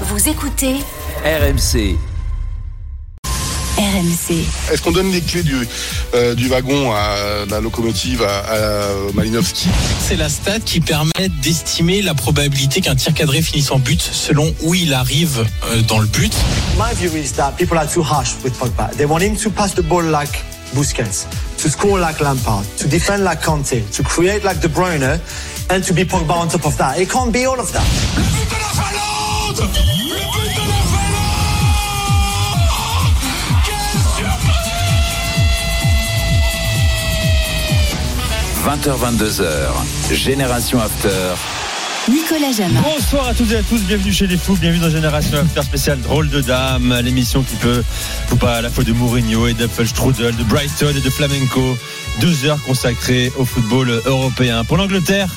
Vous écoutez RMC. RMC. Est-ce qu'on donne les clés du, euh, du wagon à la locomotive à, à Malinowski C'est la stat qui permet d'estimer la probabilité qu'un tir cadré finisse en but selon où il arrive euh, dans le but. My view is that people are too harsh with Pogba. They want him to pass the ball like Busquets, to score like Lampard, to defend like Conte, to create like De Bruyne, and to be Pogba on top of that. It can't be all of that. 20h22h. Génération After. Nicolas Jamin. Bonsoir à toutes et à tous, bienvenue chez les fous, bienvenue dans Génération After spécial Drôle de Dame, l'émission qui peut vous parler à la fois de Mourinho et d'Apfelstrudel, de Brighton et de Flamenco. Deux heures consacrées au football européen. Pour l'Angleterre,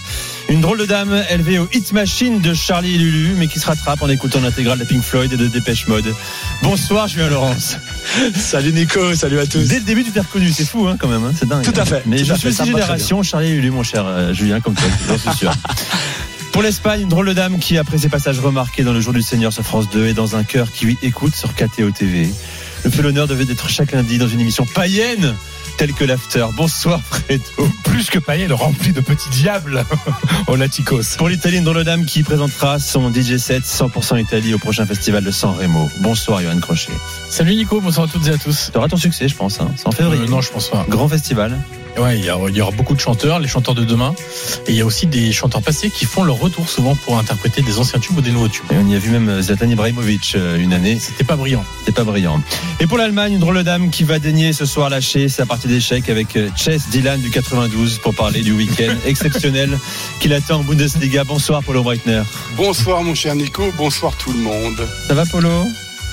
une drôle de dame élevée au hit machine de Charlie et Lulu, mais qui se rattrape en écoutant l'intégrale de Pink Floyd et de Dépêche Mode. Bonsoir, Julien Laurence. Salut Nico, salut à tous. Dès le début, tu t'es reconnu, c'est fou hein, quand même, hein, c'est dingue. Tout à fait, Mais je suis aussi génération Charlie et Lulu, mon cher euh, Julien, comme toi, j'en suis sûr. Pour l'Espagne, une drôle de dame qui, après ses passages remarqués dans le jour du Seigneur sur France 2 et dans un cœur qui lui écoute sur KTO TV, me fait l'honneur de d'être chaque lundi dans une émission païenne telle que l'After. Bonsoir Fredo. plus que païenne, rempli de petits diables au Laticos. Pour l'Italie, une drôle de dame qui présentera son DJ set 100% Italie au prochain festival de San Remo. Bonsoir Johan Crochet. Salut Nico, bonsoir à toutes et à tous. Tu auras ton succès, je pense. Hein. C'est en février. Euh, non, je pense pas. Grand festival. Ouais, il y, aura beaucoup de chanteurs, les chanteurs de demain, et il y a aussi des chanteurs passés qui font leur retour souvent pour interpréter des anciens tubes ou des nouveaux tubes. Et on y a vu même Zlatan Ibrahimovic euh, une année. C'était pas brillant. C'est pas brillant. Et pour l'Allemagne, une drôle de dame qui va daigner ce soir lâcher sa partie d'échecs avec euh, Chess Dylan du 92 pour parler du week-end exceptionnel qu'il attend en Bundesliga. Bonsoir Polo Breitner. Bonsoir mon cher Nico, bonsoir tout le monde. Ça va Polo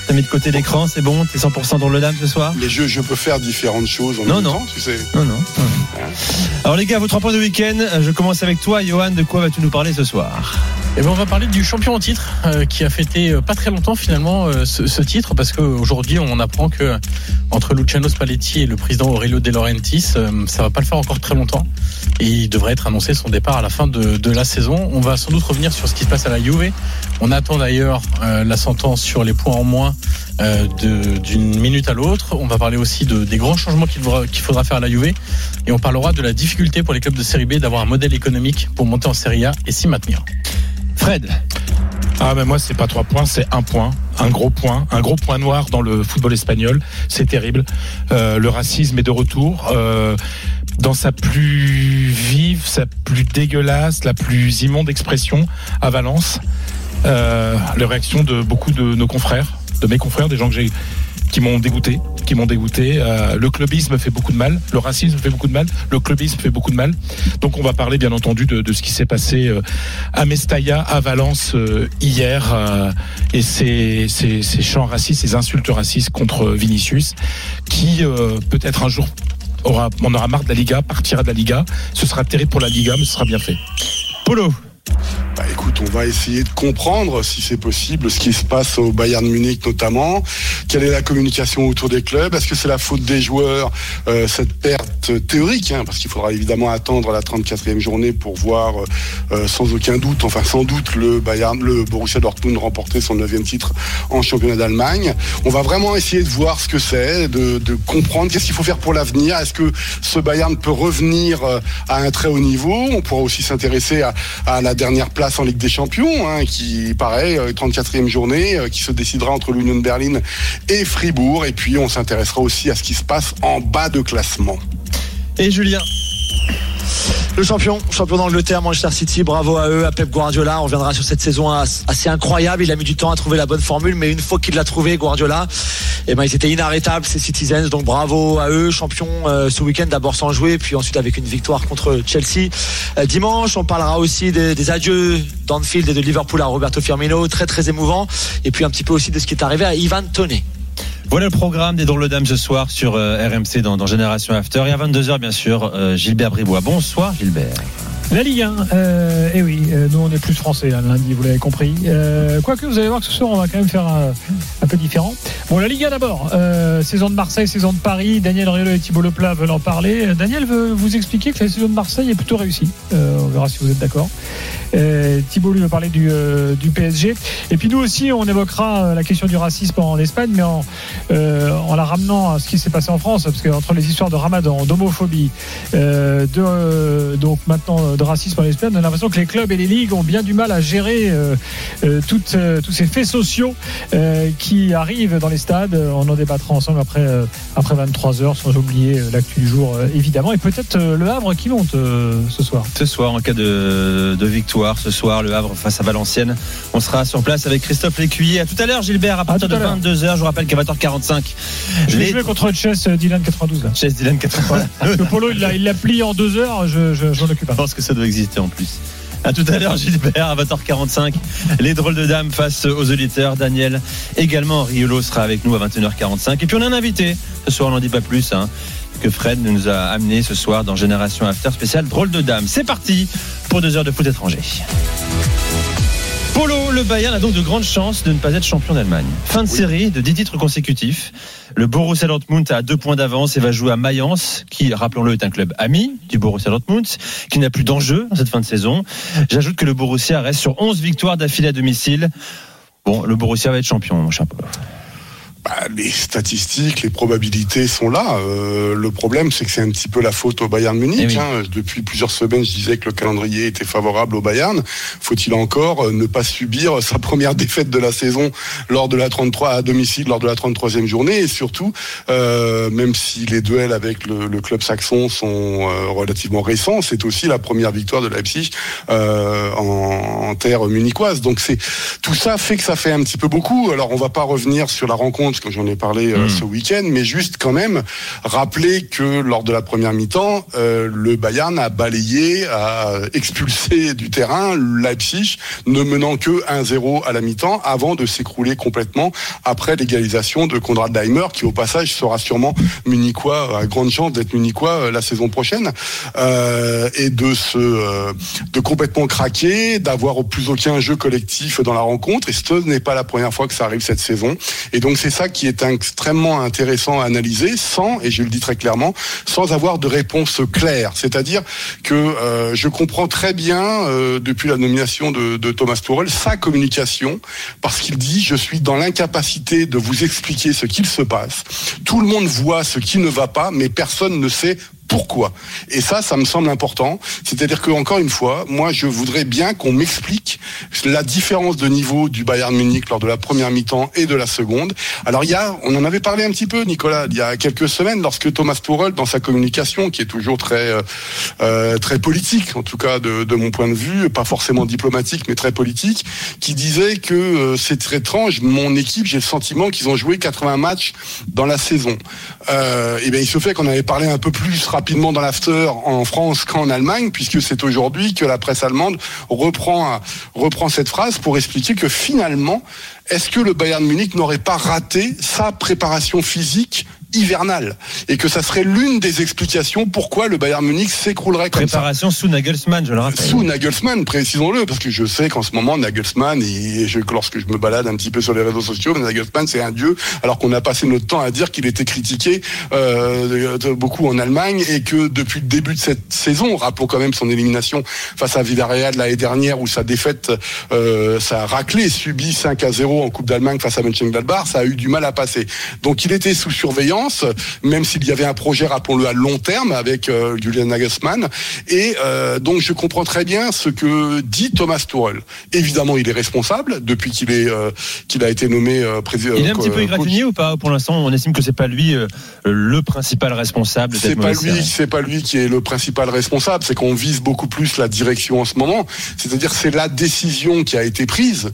T'as mis de côté l'écran, c'est bon? T'es 100% drôle de dame ce soir? Les jeux, je peux faire différentes choses en Non, même non. temps, tu sais. Non, non. Alors les gars, vos trois points de week-end, euh, je commence avec toi Johan, de quoi vas-tu nous parler ce soir? Et ben on va parler du champion en titre euh, qui a fêté euh, pas très longtemps finalement euh, ce, titre parce qu'aujourd'hui on apprend que entre Luciano Spalletti et le président Aurelio De Laurentiis ça va pas le faire encore très longtemps et il devrait être annoncé son départ à la fin de, la saison. On va sans doute revenir sur ce qui se passe à la Juve. On attend d'ailleurs la sentence sur les points en moins d'une minute à l'autre. On va parler aussi de, des grands changements qu'il faudra, faire à la Juve et on parlera de la difficulté pour les clubs de Série B d'avoir un modèle économique pour monter en Série A et s'y maintenir. Fred Ah ben moi c'est pas trois points, c'est un point, un gros point, un gros point noir dans le football espagnol. C'est terrible. Euh, le racisme est de retour. Euh, dans sa plus vive, sa plus dégueulasse, la plus immonde expression à Valence. Euh, la réaction de beaucoup de nos confrères, de mes confrères, des gens que j'ai qui m'ont dégoûté, qui m'ont dégoûté. Euh, le clubisme fait beaucoup de mal, le racisme fait beaucoup de mal, le clubisme fait beaucoup de mal. Donc on va parler bien entendu de, ce qui s'est passé euh, à Mestalla, à Valence euh, hier, et ces, ces, chants racistes, ces insultes racistes contre Vinicius, qui peut-être un jour aura, on aura marre de la Liga, partira de la Liga. Ce sera terrible pour la Liga, mais ce sera bien fait. Polo Bah écoute, on va essayer de comprendre, si c'est possible, ce qui se passe au Bayern Munich notamment. Quelle est la communication autour des clubs? Est-ce que c'est la faute des joueurs, euh, cette perte théorique hein, Parce qu'il faudra évidemment attendre la 34e journée pour voir euh, euh, sans aucun doute, enfin sans doute, le Bayern, le Borussia Dortmund remporter son neuvième titre en championnat d'Allemagne. On va vraiment essayer de voir ce que c'est, de, comprendre qu'est-ce qu'il faut faire pour l'avenir. Est-ce que ce Bayern peut revenir à un très haut niveau? On pourra aussi s'intéresser à la dernière place en Ligue des Champions, hein, qui pareil, euh, 34e journée, euh, qui se décidera entre l'Union de Berlin et Fribourg. Et puis on s'intéressera aussi à ce qui se passe en bas de classement. et Julien. Le champion, champion d'Angleterre, Manchester City, bravo à eux, à Pep Guardiola. On reviendra sur cette saison as- assez incroyable. Il a mis du temps à trouver la bonne formule, mais une fois qu'il l'a trouvé, Guardiola, eh ben, ils étaient inarrêtables, ces Citizens. Donc bravo à eux, champion euh, ce week-end, d'abord sans jouer, puis ensuite avec une victoire contre Chelsea. Euh, dimanche, on parlera aussi des, des adieux d'Anfield et de Liverpool à Roberto Firmino, très très émouvant. Et puis un petit peu aussi de ce qui est arrivé à Ivan Toney. Voilà le programme des drôles dames ce soir sur euh, RMC dans, dans Génération After. Et à 22h, bien sûr, euh, Gilbert Bribois. Bonsoir Gilbert. La Ligue 1, euh, eh oui, euh, nous on est plus français là, lundi, vous l'avez compris. Euh, quoique vous allez voir que ce soir on va quand même faire un, peu différent. Bon, la Liga d'abord. Euh, saison de Marseille, saison de Paris. Daniel Riolo et Thibault Leplat veulent en parler. Euh, Daniel veut vous expliquer que la saison de Marseille est plutôt réussie. On verra si vous êtes d'accord. Thibault lui veut parler du, du PSG. Et puis nous aussi, on évoquera la question du racisme en Espagne, mais en, en la ramenant à ce qui s'est passé en France, parce qu'entre les histoires de ramadan, d'homophobie, de, donc maintenant de racisme en Espagne, on a l'impression que les clubs et les ligues ont bien du mal à gérer euh, euh, toutes, euh, tous ces faits sociaux qui arrivent dans les stades. On en débattra ensemble après, euh, après 23 heures, sans oublier l'actu du jour, évidemment. Et peut-être le Havre qui monte ce soir. Ce soir, en cas de, de victoire, ce soir, le Havre face à Valenciennes, on sera sur place avec Christophe Lécuyer. À tout à l'heure, Gilbert, à partir de à l'heure. 22h. Je vous rappelle qu'à 20h45, Je vais jouer contre Chess Dylan 92. Là. Chess Dylan 80. Le polo, il l'a plié en deux heures, je, je, j'en occupe Je un. pense que ça doit exister en plus. À tout à l'heure, Gilbert, à 20h45. Les drôles de dames face aux auditeurs. Daniel, également, Riolo sera avec nous à 21h45. Et puis on a un invité. Ce soir, on n'en dit pas plus, hein, que Fred nous a amené ce soir dans Génération After spécial drôle de dames. C'est parti pour deux heures de foot étranger. Polo, le Bayern a donc de grandes chances de ne pas être champion d'Allemagne. Fin de série de 10 titres consécutifs. Le Borussia Dortmund a deux points d'avance et va jouer à Mayence, qui, rappelons-le, est un club ami du Borussia Dortmund, qui n'a plus d'enjeu cette fin de saison. J'ajoute que le Borussia reste sur 11 victoires d'affilée à domicile. Bon, le Borussia va être champion, mon cher Polo. Bah, les statistiques, les probabilités sont là. Euh, le problème, c'est que c'est un petit peu la faute au Bayern Munich. Eh oui. hein. Depuis plusieurs semaines, je disais que le calendrier était favorable au Bayern. Faut-il encore euh, ne pas subir sa première défaite de la saison lors de la 33 à domicile, lors de la 33e journée, et surtout, euh, même si les duels avec le, le club saxon sont euh, relativement récents, c'est aussi la première victoire de Leipzig euh, en, en terre munichoise. Donc c'est tout ça fait que ça fait un petit peu beaucoup. Alors on va pas revenir sur la rencontre, parce que j'en ai parlé euh, Mm. ce week-end, mais juste quand même rappeler que lors de la première mi-temps, euh, le Bayern a balayé, a expulsé du terrain Leipzig, ne menant que 1-0 à la mi-temps, avant de s'écrouler complètement après l'égalisation de Konrad Daimer, qui au passage sera sûrement munichois, a grande chance d'être munichois euh, la saison prochaine, euh, et de se, euh, de complètement craquer, d'avoir au plus aucun jeu collectif dans la rencontre. Et ce n'est pas la première fois que ça arrive cette saison. Et donc c'est ça qui est extrêmement intéressant à analyser, sans, et je le dis très clairement, sans avoir de réponse claire. C'est-à-dire que euh, je comprends très bien euh, depuis la nomination de, de Thomas Tuchel sa communication, parce qu'il dit je suis dans l'incapacité de vous expliquer ce qu'il se passe. Tout le monde voit ce qui ne va pas, mais personne ne sait pourquoi Et ça, ça me semble important. C'est-à-dire que encore une fois, moi, je voudrais bien qu'on m'explique la différence de niveau du Bayern Munich lors de la première mi-temps et de la seconde. Alors il y a, on en avait parlé un petit peu, Nicolas, il y a quelques semaines, lorsque Thomas Tuchel, dans sa communication, qui est toujours très euh, euh, très politique, en tout cas de, de mon point de vue, pas forcément diplomatique, mais très politique, qui disait que euh, c'est très étrange. Mon équipe, j'ai le sentiment qu'ils ont joué 80 matchs dans la saison. Euh, et bien, il se fait qu'on avait parlé un peu plus rapidement dans l'after en France qu'en Allemagne, puisque c'est aujourd'hui que la presse allemande reprend, reprend cette phrase pour expliquer que finalement, est-ce que le Bayern Munich n'aurait pas raté sa préparation physique hivernale et que ça serait l'une des explications pourquoi le Bayern Munich s'écroulerait comme ça. Préparation sous Nagelsmann, je le rappelle. Sous Nagelsmann, précisons-le, parce que je sais qu'en ce moment, Nagelsmann, et je, lorsque je me balade un petit peu sur les réseaux sociaux, Nagelsmann, c'est un dieu, alors qu'on a passé notre temps à dire qu'il était critiqué euh, beaucoup en Allemagne, et que depuis le début de cette saison, rappelons quand même son élimination face à Villarreal l'année dernière, où sa défaite, euh, sa raclée subie 5 à 0 en Coupe d'Allemagne face à Mönchengladbach, ça a eu du mal à passer. Donc il était sous surveillance, même s'il y avait un projet, rappelons-le, à long terme avec euh, Julian Nagelsmann. Et euh, donc je comprends très bien ce que dit Thomas Tuchel. Évidemment, il est responsable depuis qu'il est euh, qu'il a été nommé euh, président. Il est un petit peu égratigné ou pas Pour l'instant, on estime que c'est pas lui le principal responsable C'est pas lui, c'est pas lui qui est le principal responsable. C'est qu'on vise beaucoup plus la direction en ce moment. C'est-à-dire c'est la décision qui a été prise.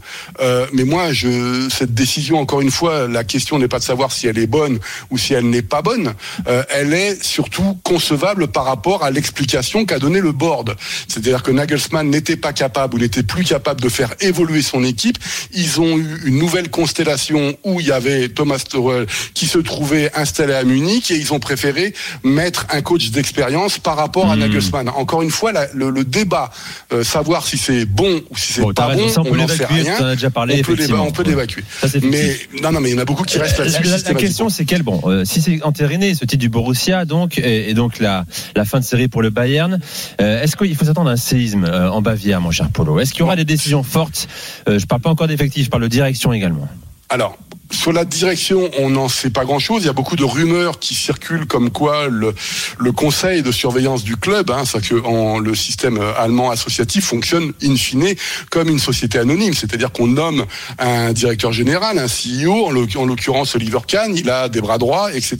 Mais moi, je cette décision, encore une fois, la question n'est pas de savoir si elle est bonne ou si elle elle n'est pas bonne. Euh, elle est surtout concevable par rapport à l'explication qu'a donné le board. C'est-à-dire que Nagelsmann n'était pas capable ou n'était plus capable de faire évoluer son équipe. Ils ont eu une nouvelle constellation où il y avait Thomas Tuchel qui se trouvait installé à Munich et ils ont préféré mettre un coach d'expérience par rapport à Hmm. Nagelsmann. Encore une fois, la- le, le débat, euh, savoir si c'est bon ou si c'est Bon, pas raison, bon, ça, on on n'en sait rien. as déjà parlé, on peut on l'évacuer. Mais non, non, mais il y en a beaucoup qui restent là-dessus. la- question, c'est quel bon, euh, si c'est entériné ce titre du Borussia, donc et, donc la, fin de série pour le Bayern, euh, est-ce qu'il faut s'attendre à un séisme euh, en Bavière, mon cher Polo? Est-ce qu'il y aura des décisions fortes? Je parle pas encore d'effectifs, je parle de direction également. Alors, sur la direction, on n'en sait pas grand-chose. Il y a beaucoup de rumeurs qui circulent comme quoi le, le conseil de surveillance du club, hein, c'est que le système euh, allemand associatif fonctionne in fine comme une société anonyme, c'est-à-dire qu'on nomme un directeur général, un CEO, en l'oc- en l'occurrence Oliver Kahn, il a des bras droits, etc.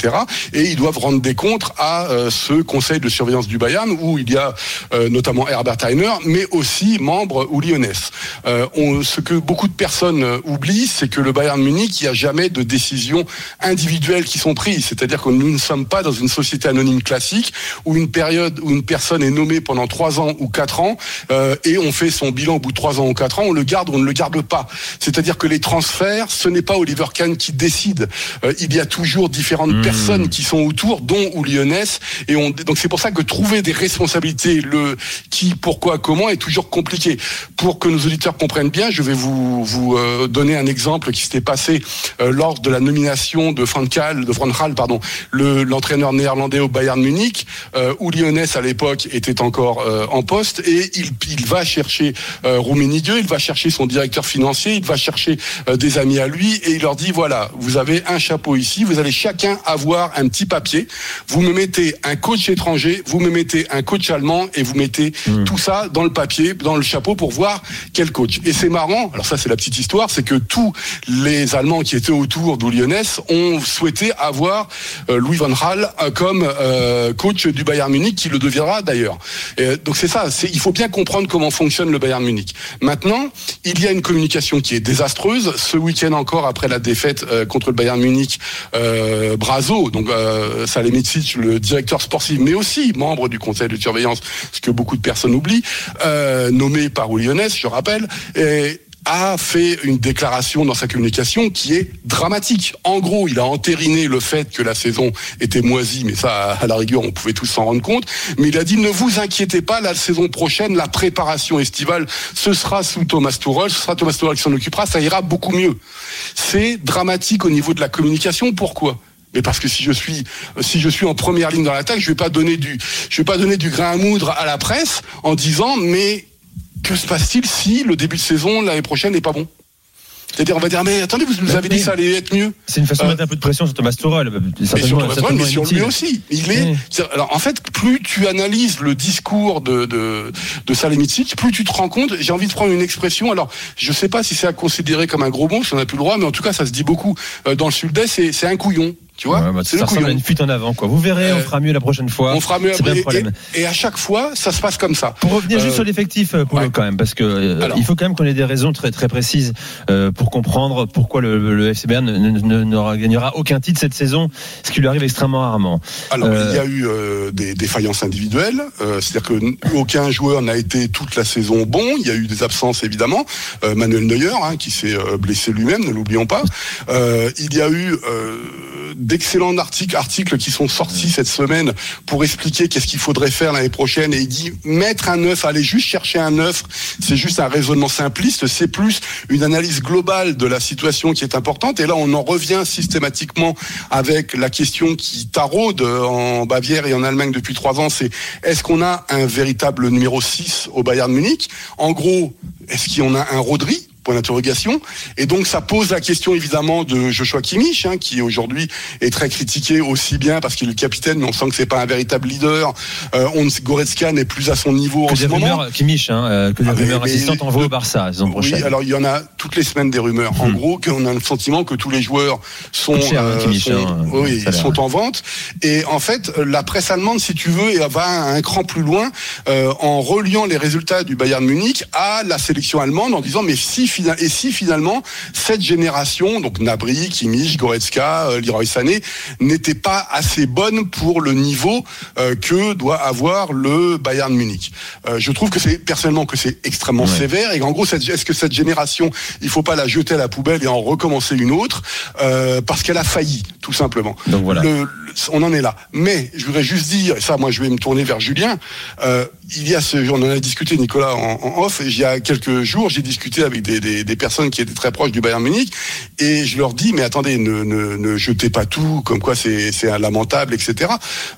Et ils doivent rendre des comptes à euh, ce conseil de surveillance du Bayern où il y a euh, notamment Herbert Heiner, mais aussi membre ou Lyonès. Euh, ce que beaucoup de personnes euh, oublient, c'est que le Bayern Munich, a jamais de décisions individuelles qui sont prises. C'est-à-dire que nous ne sommes pas dans une société anonyme classique où une période où une personne est nommée pendant trois ans ou quatre ans euh, et on fait son bilan au bout de trois ans ou quatre ans, on le garde ou on ne le garde pas. C'est-à-dire que les transferts, ce n'est pas Oliver Kahn qui décide. Euh, il y a toujours différentes Mmh. personnes qui sont autour, dont ou. Et on, donc c'est pour ça que trouver des responsabilités, le qui, pourquoi, comment, est toujours compliqué. Pour que nos auditeurs comprennent bien, je vais vous vous euh, donner un exemple qui s'était passé lors de la nomination de Gaal, de Gaal, pardon, le- l'entraîneur néerlandais au Bayern Munich, euh, où Lyonès à l'époque était encore euh, en poste et il, il va chercher euh, Rummenigge, il va chercher son directeur financier, il va chercher euh, des amis à lui et il leur dit voilà, vous avez un chapeau ici, vous allez chacun avoir un petit papier, vous me mettez un coach étranger, vous me mettez un coach allemand et vous mettez tout ça dans le papier, dans le chapeau pour voir quel coach. Et c'est marrant, alors ça c'est la petite histoire, c'est que tous les Allemands qui étaient autour de Lyonès ont souhaité avoir euh, Louis van Gaal euh, comme euh, coach du Bayern Munich, qui le deviendra d'ailleurs. Donc c'est ça, il faut bien comprendre comment fonctionne le Bayern Munich. Maintenant, il y a une communication qui est désastreuse. Ce week-end encore, après la défaite contre le Bayern Munich, euh, Brazo, donc euh, Salemidzic, le directeur sportif, mais aussi membre du conseil de surveillance, ce que beaucoup de personnes oublient, nommé par Uli Lyonès, je rappelle, a fait une déclaration dans sa communication qui est dramatique. En gros, il a entériné le fait que la saison était moisie, mais ça, à la rigueur, on pouvait tous s'en rendre compte. Mais il a dit, ne vous inquiétez pas, la saison prochaine, la préparation estivale, ce sera sous Thomas Tuchel, ce sera Thomas Tuchel qui s'en occupera, ça ira beaucoup mieux. C'est dramatique au niveau de la communication. Pourquoi? Mais parce que si je suis si je suis en première ligne dans l'attaque, je vais pas donner du je vais pas donner du grain à moudre à la presse en disant mais que se passe-t-il si le début de saison l'année prochaine n'est pas bon? C'est-à-dire, on va dire, mais attendez, vous nous avez dit que ça allait être mieux. C'est une façon de mettre un peu de pression sur Thomas Tuchel. Mais sur, Thomas Tuchel, mais sur lui aussi. Il est. Oui. Alors, en fait, plus tu analyses le discours de de, de plus tu te rends compte. J'ai envie de prendre une expression. Alors, je sais pas si c'est à considérer comme un gros mot, si on n'a plus le droit, mais en tout cas, ça se dit beaucoup euh, dans le sud-est. C'est un couillon. Tu vois, Ouais, bah, c'est ça le ressemble à une fuite en avant, quoi. Vous verrez, on Euh, fera mieux la prochaine fois. On fera mieux après. Et, et à chaque fois, ça se passe comme ça. Pour revenir juste Euh, sur l'effectif, euh, ouais. quand même, parce que Alors. il faut quand même qu'on ait des raisons très très précises pour comprendre pourquoi le, le FC Bayern ne, gagnera aucun titre cette saison, ce qui lui arrive extrêmement rarement. Alors, il y a eu des défaillances individuelles, c'est-à-dire que aucun joueur n'a été toute la saison bon. Il y a eu des absences évidemment. Manuel Neuer, hein, qui s'est blessé lui-même, ne l'oublions pas. Euh, il y a eu euh, d'excellents articles, articles qui sont sortis cette semaine pour expliquer qu'est-ce qu'il faudrait faire l'année prochaine. Et il dit mettre un neuf, aller juste chercher un neuf, c'est juste un raisonnement simpliste. C'est plus une analyse globale de la situation qui est importante. Et là, on en revient systématiquement avec la question qui taraude en Bavière et en Allemagne depuis trois ans, c'est est-ce qu'on a un véritable numéro 6 au Bayern Munich? En gros, est-ce qu'il y en a un Rodri? Point d'interrogation. Et donc ça pose la question évidemment de Joshua Kimmich, hein, qui aujourd'hui est très critiqué aussi bien parce qu'il est le capitaine, mais on sent que c'est pas un véritable leader. Euh, on, Goretzka n'est plus à son niveau Que en ce moment. rumeurs, Kimmich, hein, euh, que des Ah, rumeurs insistantes envoient au Barça la saison Oui, alors il y en a toutes les semaines des rumeurs. En Hmm. gros, qu'on a le sentiment que tous les joueurs sont, cher, hein, Kimmich, sont- hein, oui, sont en vente. Et en fait, la presse allemande, si tu veux, elle va un cran plus loin euh, en reliant les résultats du Bayern Munich à la sélection allemande, en disant mais si fina- et si finalement cette génération, donc Nabri, Kimmich, Goretzka, euh, Leroy Sané, n'était pas assez bonne pour le niveau euh, que doit avoir le Bayern Munich. Euh, je trouve que c'est personnellement que c'est extrêmement sévère et qu'en gros, est-ce que cette génération, il faut pas la jeter à la poubelle et en recommencer une autre? Euh, parce qu'elle a failli, tout simplement. Donc voilà. Le- on en est là. Mais je voudrais juste dire, et ça, moi, je vais me tourner vers Julien. euh, il y a ce, on en a discuté, Nicolas, en, off. Il y a quelques jours, j'ai discuté avec des, personnes qui étaient très proches du Bayern Munich, et je leur dis, mais attendez, ne, jetez pas tout, comme quoi c'est c'est lamentable, etc.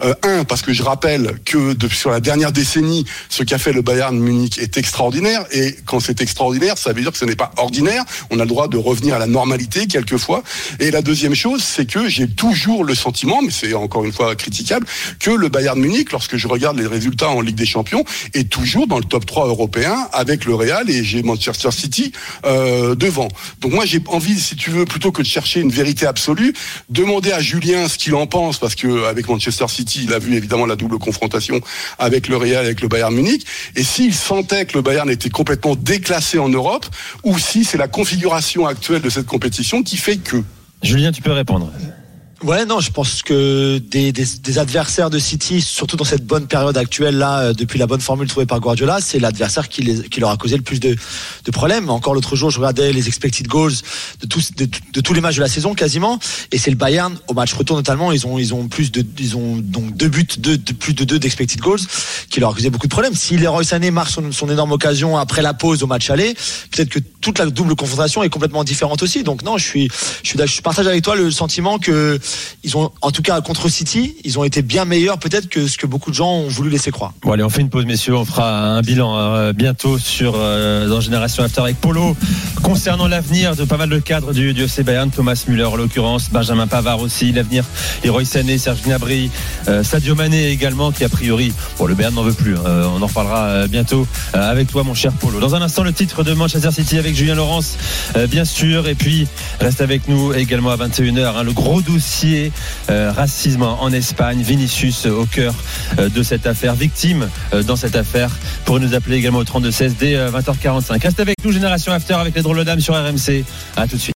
Euh, un, parce que je rappelle que de- sur la dernière décennie, ce qu'a fait le Bayern Munich est extraordinaire, et quand c'est extraordinaire, ça veut dire que ce n'est pas ordinaire. On a le droit de revenir à la normalité quelquefois. Et la deuxième chose, c'est que j'ai toujours le sentiment, mais c'est encore une fois critiquable, que le Bayern Munich, lorsque je regarde les résultats en Ligue des Champions, est toujours dans le top 3 européen avec le Real et j'ai Manchester City euh, devant. Donc moi j'ai envie, si tu veux, plutôt que de chercher une vérité absolue, demander à Julien ce qu'il en pense, parce que avec Manchester City, il a vu évidemment la double confrontation avec le Real, avec le Bayern Munich, et s'il sentait que le Bayern était complètement déclassé en Europe, ou si c'est la configuration actuelle de cette compétition qui fait que. Julien, tu peux répondre. Ouais, non, je pense que des, des, des adversaires de City, surtout dans cette bonne période actuelle là, euh, depuis la bonne formule trouvée par Guardiola, c'est l'adversaire qui, les, qui leur a causé le plus de, de problèmes. Encore l'autre jour, je regardais les expected goals de tous, de, tous les matchs de la saison quasiment, et c'est le Bayern au match retour notamment, ils ont ils ont plus de ils ont donc deux buts, deux, de, plus de deux d'expected goals, qui leur a causé beaucoup de problèmes. Si Leroy Sané marque son, son énorme occasion après la pause au match aller, peut-être que toute la double confrontation est complètement différente aussi. Donc non, je suis je suis je partage avec toi le sentiment que ils ont, en tout cas contre City, ils ont été bien meilleurs peut-être que ce que beaucoup de gens ont voulu laisser croire. Bon allez, on fait une pause, messieurs. On fera un bilan euh, bientôt sur euh, dans Génération After avec Polo concernant l'avenir de pas mal de cadres du, du FC Bayern, Thomas Müller en l'occurrence, Benjamin Pavard aussi, l'avenir Leroy Sané, Serge Gnabry, euh, Sadio Mané également qui a priori, bon le Bayern n'en veut plus. hein. Euh, on en reparlera bientôt avec toi, mon cher Polo. Dans un instant, le titre de Manchester City avec Julien Laurence, bien sûr, et puis reste avec nous également à 21h. hein, le gros dossier euh, racisme en Espagne, Vinicius euh, au cœur euh, de cette affaire, victime dans cette affaire, pour nous appeler également au 32 16 dès euh, 20h45. Reste avec nous, Génération After, avec les drôles de dames sur RMC. À tout de suite.